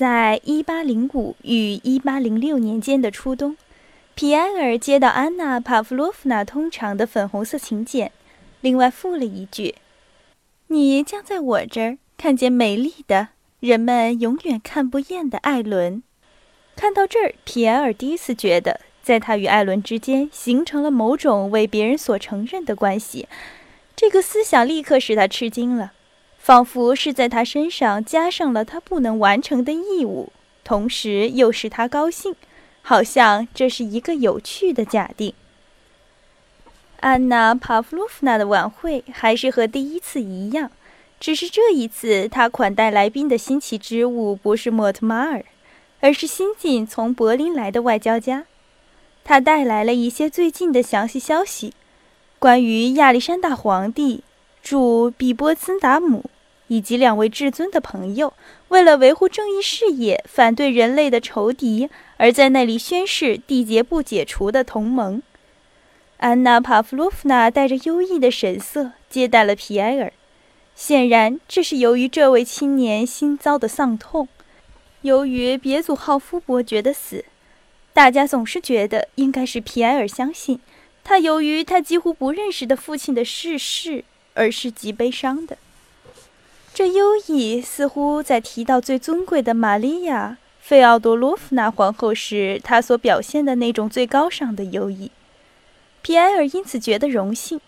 在一八零五与一八零六年间的初冬，皮埃尔接到安娜·帕夫洛夫娜通常的粉红色请柬，另外附了一句：“你将在我这儿看见美丽的、人们永远看不厌的艾伦。”看到这儿，皮埃尔第一次觉得，在他与艾伦之间形成了某种为别人所承认的关系。这个思想立刻使他吃惊了。仿佛是在他身上加上了他不能完成的义务，同时又使他高兴，好像这是一个有趣的假定。安娜·帕夫洛夫娜的晚会还是和第一次一样，只是这一次她款待来宾的新奇之物不是莫特马尔，而是新近从柏林来的外交家。他带来了一些最近的详细消息，关于亚历山大皇帝。主比波兹达姆以及两位至尊的朋友，为了维护正义事业、反对人类的仇敌，而在那里宣誓缔结不解除的同盟。安娜·帕夫洛夫娜带着优异的神色接待了皮埃尔，显然这是由于这位青年新遭的丧痛。由于别祖浩夫伯爵的死，大家总是觉得应该是皮埃尔相信他由于他几乎不认识的父亲的逝世。而是极悲伤的。这优异似乎在提到最尊贵的玛利亚·费奥多洛夫娜皇后时，她所表现的那种最高尚的优异。皮埃尔因此觉得荣幸。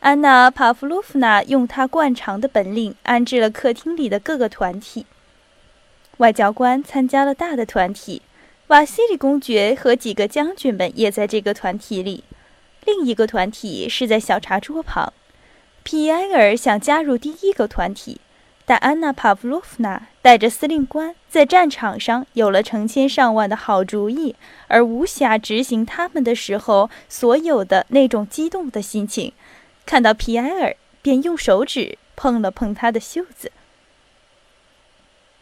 安娜·帕夫洛夫娜用她惯常的本领安置了客厅里的各个团体。外交官参加了大的团体，瓦西里公爵和几个将军们也在这个团体里。另一个团体是在小茶桌旁。皮埃尔想加入第一个团体，但安娜·帕夫洛夫娜带着司令官在战场上有了成千上万的好主意，而无暇执行他们的时候所有的那种激动的心情。看到皮埃尔，便用手指碰了碰他的袖子。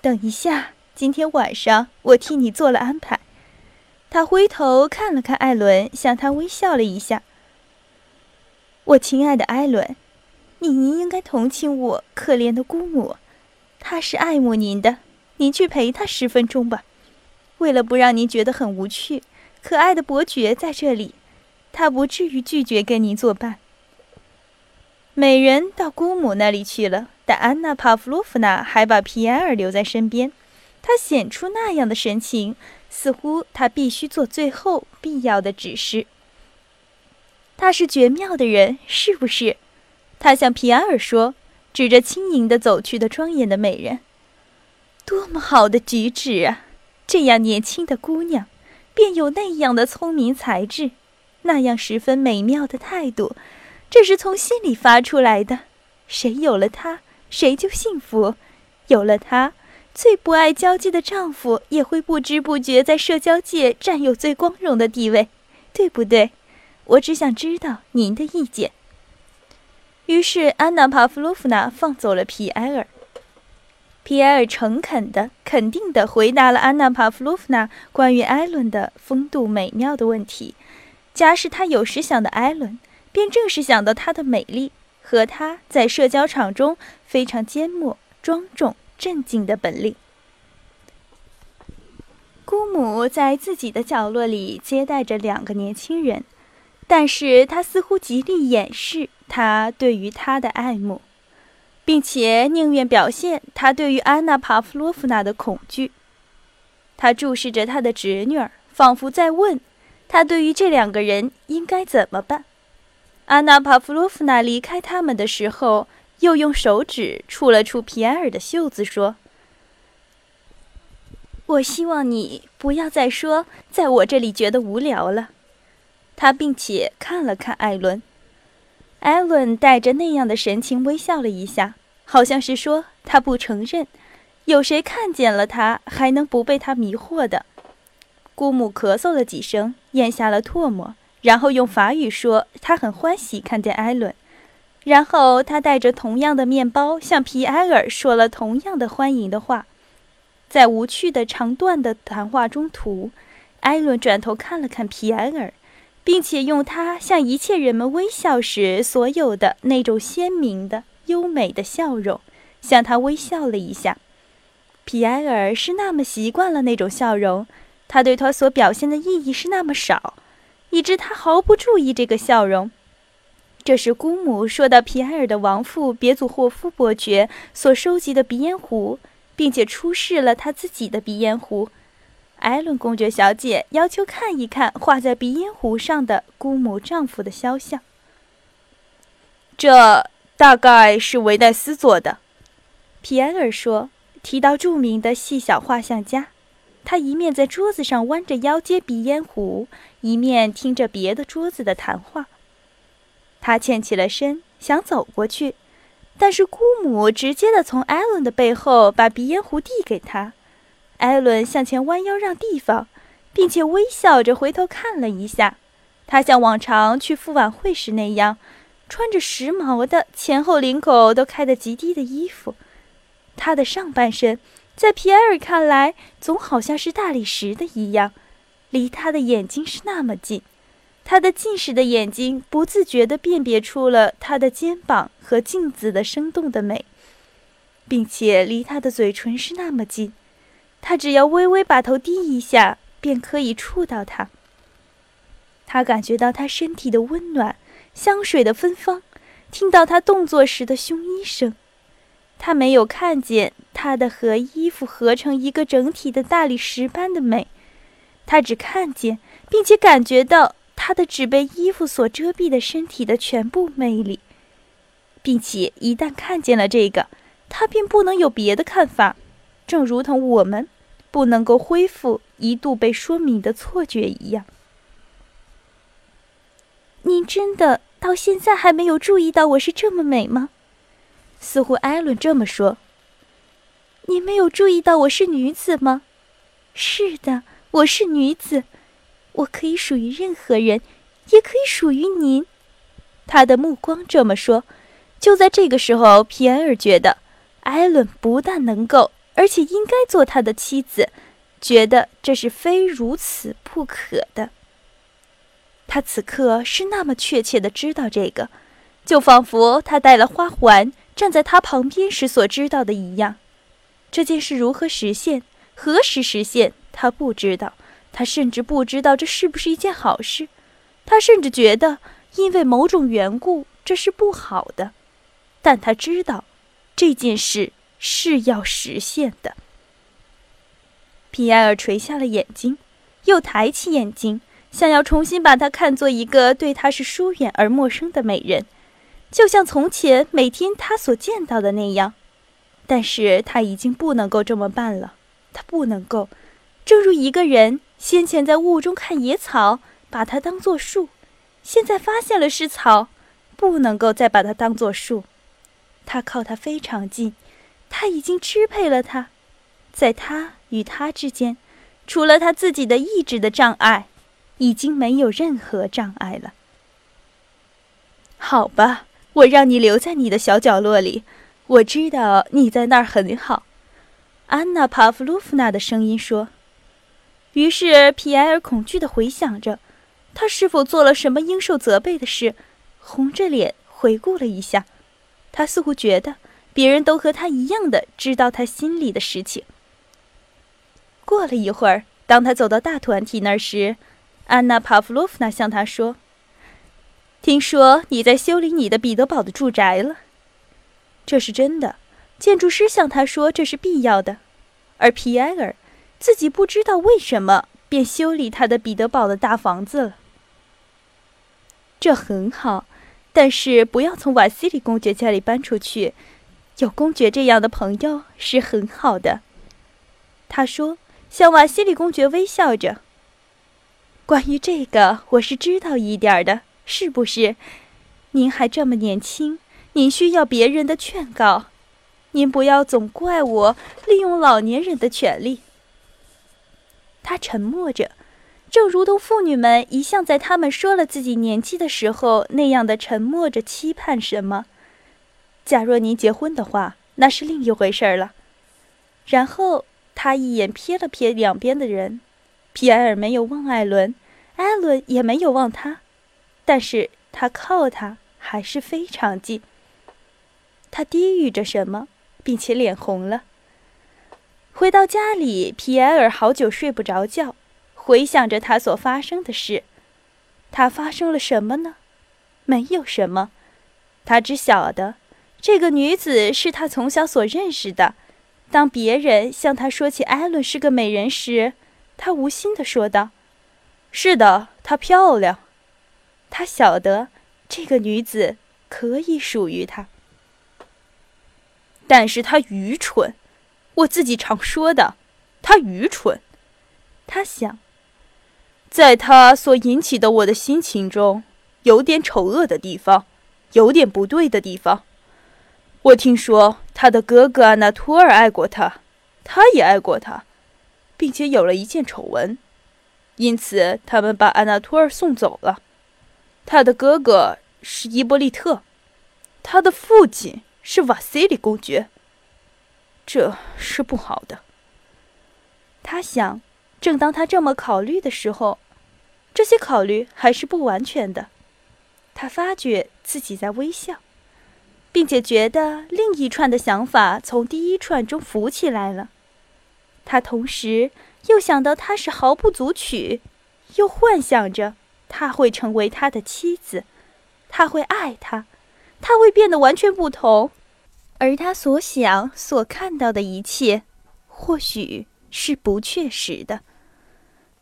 等一下，今天晚上我替你做了安排。他回头看了看艾伦，向他微笑了一下。我亲爱的艾伦。您应该同情我可怜的姑母，她是爱慕您的。您去陪她十分钟吧。为了不让您觉得很无趣，可爱的伯爵在这里，他不至于拒绝跟您作伴。美人到姑母那里去了，但安娜·帕夫洛夫娜还把皮埃尔留在身边。她显出那样的神情，似乎她必须做最后必要的指示。他是绝妙的人，是不是？他向皮埃尔说，指着轻盈地走去的庄严的美人：“多么好的举止啊！这样年轻的姑娘，便有那样的聪明才智，那样十分美妙的态度，这是从心里发出来的。谁有了她，谁就幸福；有了她，最不爱交际的丈夫也会不知不觉在社交界占有最光荣的地位，对不对？我只想知道您的意见。”于是，安娜·帕夫洛夫娜放走了皮埃尔。皮埃尔诚恳地、肯定地回答了安娜·帕夫洛夫娜关于艾伦的风度美妙的问题。假使他有时想到艾伦，便正是想到她的美丽和她在社交场中非常缄默、庄重、镇静的本领。姑母在自己的角落里接待着两个年轻人，但是她似乎极力掩饰。他对于他的爱慕，并且宁愿表现他对于安娜·帕夫洛夫娜的恐惧。他注视着他的侄女，仿佛在问他对于这两个人应该怎么办。安娜·帕夫洛夫娜离开他们的时候，又用手指触了触皮埃尔的袖子，说：“我希望你不要再说在我这里觉得无聊了。”他并且看了看艾伦。艾伦带着那样的神情微笑了一下，好像是说他不承认，有谁看见了他还能不被他迷惑的。姑母咳嗽了几声，咽下了唾沫，然后用法语说他很欢喜看见艾伦。然后他带着同样的面包向皮埃尔说了同样的欢迎的话。在无趣的长段的谈话中途，艾伦转头看了看皮埃尔。并且用他向一切人们微笑时所有的那种鲜明的、优美的笑容，向他微笑了一下。皮埃尔是那么习惯了那种笑容，他对他所表现的意义是那么少，以致他毫不注意这个笑容。这时，姑母说到皮埃尔的亡父别祖霍夫伯爵所收集的鼻烟壶，并且出示了他自己的鼻烟壶。艾伦公爵小姐要求看一看画在鼻烟壶上的姑母丈夫的肖像。这大概是维奈斯做的，皮埃尔说。提到著名的细小画像家，他一面在桌子上弯着腰接鼻烟壶，一面听着别的桌子的谈话。他欠起了身，想走过去，但是姑母直接的从艾伦的背后把鼻烟壶递给他。艾伦向前弯腰让地方，并且微笑着回头看了一下。他像往常去赴晚会时那样，穿着时髦的前后领口都开得极低的衣服。他的上半身，在皮埃尔看来，总好像是大理石的一样，离他的眼睛是那么近。他的近视的眼睛不自觉地辨别出了他的肩膀和镜子的生动的美，并且离他的嘴唇是那么近，他只要微微把头低一下，便可以触到它。他感觉到他身体的温暖，香水的芬芳，听到他动作时的胸衣声。他没有看见他的和衣服合成一个整体的大理石般的美，他只看见并且感觉到他的只被衣服所遮蔽的身体的全部魅力，并且一旦看见了这个，他便不能有别的看法，正如同我们不能够恢复一度被说明的错觉一样。您真的到现在还没有注意到我是这么美吗？似乎艾伦这么说：“你没有注意到我是女子吗？”“是的，我是女子，我可以属于任何人，也可以属于您。”他的目光这么说。就在这个时候，皮埃尔觉得艾伦不但能够，而且应该做他的妻子，觉得这是非如此不可的。他此刻是那么确切的知道这个，就仿佛他戴了花环。站在他旁边时所知道的一样，这件事如何实现，何时实现，他不知道。他甚至不知道这是不是一件好事。他甚至觉得，因为某种缘故，这是不好的。但他知道，这件事是要实现的。皮埃尔垂下了眼睛，又抬起眼睛，想要重新把她看作一个对他是疏远而陌生的美人。就像从前每天他所见到的那样，但是他已经不能够这么办了。他不能够，正如一个人先前在雾中看野草，把它当作树，现在发现了是草，不能够再把它当作树。他靠他非常近，他已经支配了他，在他与他之间，除了他自己的意志的障碍，已经没有任何障碍了。好吧。我让你留在你的小角落里，我知道你在那儿很好。”安娜·帕夫洛夫娜的声音说。于是皮埃尔恐惧地回想着，他是否做了什么应受责备的事，红着脸回顾了一下。他似乎觉得别人都和他一样的知道他心里的事情。过了一会儿，当他走到大团体那儿时，安娜·帕夫洛夫娜向他说。听说你在修理你的彼得堡的住宅了，这是真的。建筑师向他说这是必要的，而皮埃尔自己不知道为什么便修理他的彼得堡的大房子了。这很好，但是不要从瓦西里公爵家里搬出去。有公爵这样的朋友是很好的，他说，向瓦西里公爵微笑着。关于这个，我是知道一点的。是不是？您还这么年轻，您需要别人的劝告。您不要总怪我利用老年人的权利。他沉默着，正如同妇女们一向在他们说了自己年纪的时候那样的沉默着，期盼什么。假若您结婚的话，那是另一回事了。然后他一眼瞥了瞥两边的人，皮埃尔没有望艾伦，艾伦也没有望他。但是他靠他还是非常近。他低语着什么，并且脸红了。回到家里，皮埃尔好久睡不着觉，回想着他所发生的事。他发生了什么呢？没有什么，他只晓得这个女子是他从小所认识的。当别人向他说起艾伦是个美人时，他无心地说道：“是的，她漂亮。”他晓得这个女子可以属于他，但是她愚蠢。我自己常说的，她愚蠢。他想，在她所引起的我的心情中，有点丑恶的地方，有点不对的地方。我听说他的哥哥安纳托尔爱过他，他也爱过他，并且有了一件丑闻，因此他们把安纳托尔送走了。他的哥哥是伊波利特，他的父亲是瓦西里公爵。这是不好的。他想，正当他这么考虑的时候，这些考虑还是不完全的。他发觉自己在微笑，并且觉得另一串的想法从第一串中浮起来了。他同时又想到他是毫不足取，又幻想着他会成为他的妻子，他会爱他，他会变得完全不同。而他所想、所看到的一切，或许是不确实的。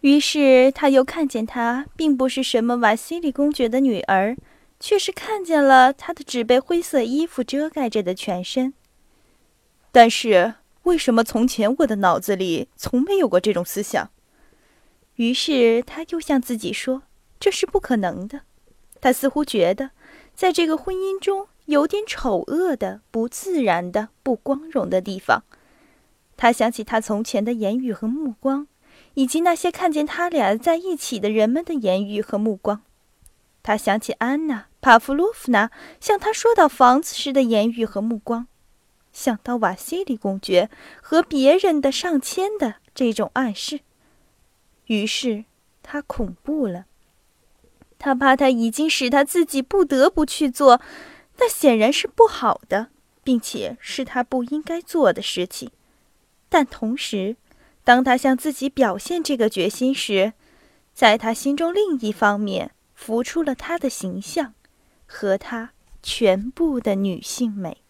于是他又看见她并不是什么瓦西里公爵的女儿，却是看见了他的只被灰色衣服遮盖着的全身。但是为什么从前我的脑子里从没有过这种思想？于是他又向自己说：“这是不可能的。”他似乎觉得，在这个婚姻中。有点丑恶的、不自然的、不光荣的地方。他想起他从前的言语和目光，以及那些看见他俩在一起的人们的言语和目光。他想起安娜·帕夫洛夫娜向他说到房子时的言语和目光，想到瓦西里公爵和别人的上千的这种暗示。于是他恐怖了。他怕他已经使他自己不得不去做。那显然是不好的，并且是他不应该做的事情。但同时，当他向自己表现这个决心时，在他心中另一方面浮出了她的形象和她全部的女性美。